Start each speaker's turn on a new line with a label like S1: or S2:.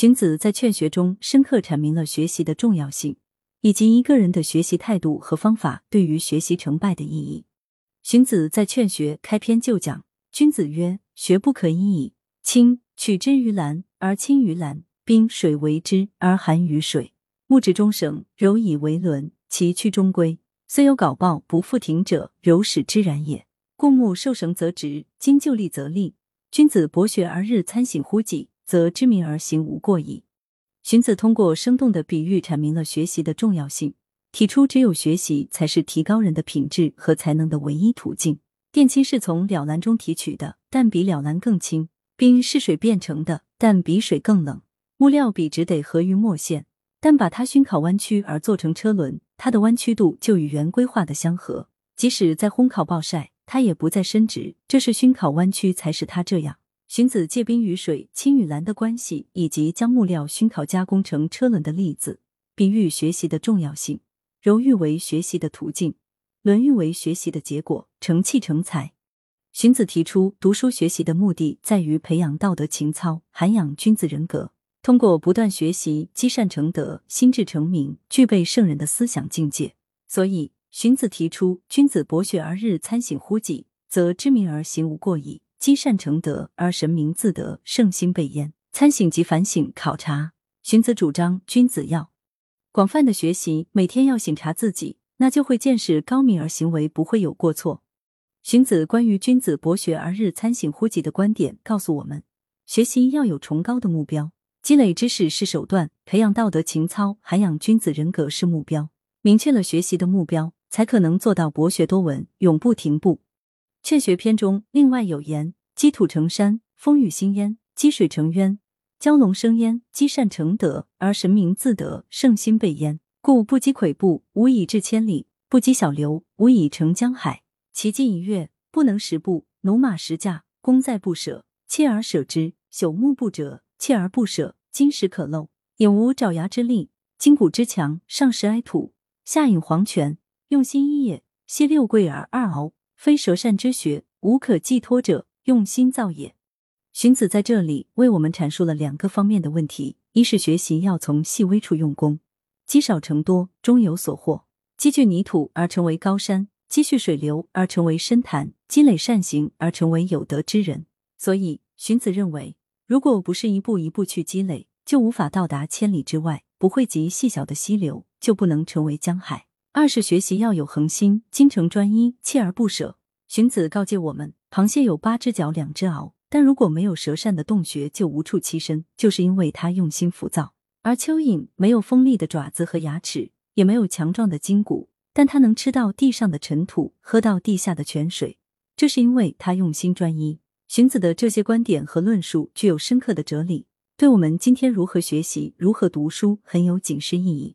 S1: 荀子在《劝学》中深刻阐明了学习的重要性，以及一个人的学习态度和方法对于学习成败的意义。荀子在《劝学》开篇就讲：“君子曰：学不可以已。青取之于蓝而青于蓝，冰水为之而寒于水。木之中绳，柔以为轮，其曲中规。虽有槁爆不复停者，柔使之然也。故木受绳则直，金就立则立。君子博学而日参省乎己。”则知明而行无过矣。荀子通过生动的比喻阐明了学习的重要性，提出只有学习才是提高人的品质和才能的唯一途径。电氢是从了兰中提取的，但比了兰更轻；冰是水变成的，但比水更冷；木料笔直得合于墨线，但把它熏烤弯曲而做成车轮，它的弯曲度就与圆规画的相合。即使在烘烤暴晒，它也不再伸直，这是熏烤弯曲才使它这样。荀子借冰与水、青与蓝的关系，以及将木料熏烤加工成车轮的例子，比喻学习的重要性。柔欲为学习的途径，轮欲为学习的结果，成器成才。荀子提出，读书学习的目的在于培养道德情操，涵养君子人格。通过不断学习，积善成德，心智成明，具备圣人的思想境界。所以，荀子提出：君子博学而日参省乎己，则知明而行无过矣。积善成德而神明自得，圣心备焉。参省即反省考察。荀子主张君子要广泛的学习，每天要省察自己，那就会见识高明而行为不会有过错。荀子关于君子博学而日参省乎己的观点，告诉我们：学习要有崇高的目标，积累知识是手段，培养道德情操、涵养君子人格是目标。明确了学习的目标，才可能做到博学多闻，永不停步。劝学篇中另外有言：积土成山，风雨兴焉；积水成渊，蛟龙生焉；积善成德，而神明自得，圣心备焉。故不积跬步，无以至千里；不积小流，无以成江海。其积一跃，不能十步；驽马十驾，功在不舍。锲而舍之，朽木不折；锲而不舍，金石可镂。引无爪牙之力，筋骨之强，上食埃土，下饮黄泉。用心一也，昔六桂而二敖。非舌善之学，无可寄托者，用心造也。荀子在这里为我们阐述了两个方面的问题：一是学习要从细微处用功，积少成多，终有所获；积聚泥土而成为高山，积蓄水流而成为深潭，积累善行而成为有德之人。所以，荀子认为，如果不是一步一步去积累，就无法到达千里之外；不汇集细小的溪流，就不能成为江海。二是学习要有恒心，精诚专一，锲而不舍。荀子告诫我们：螃蟹有八只脚，两只螯，但如果没有舌扇的洞穴，就无处栖身，就是因为它用心浮躁；而蚯蚓没有锋利的爪子和牙齿，也没有强壮的筋骨，但它能吃到地上的尘土，喝到地下的泉水，这是因为它用心专一。荀子的这些观点和论述具有深刻的哲理，对我们今天如何学习、如何读书很有警示意义。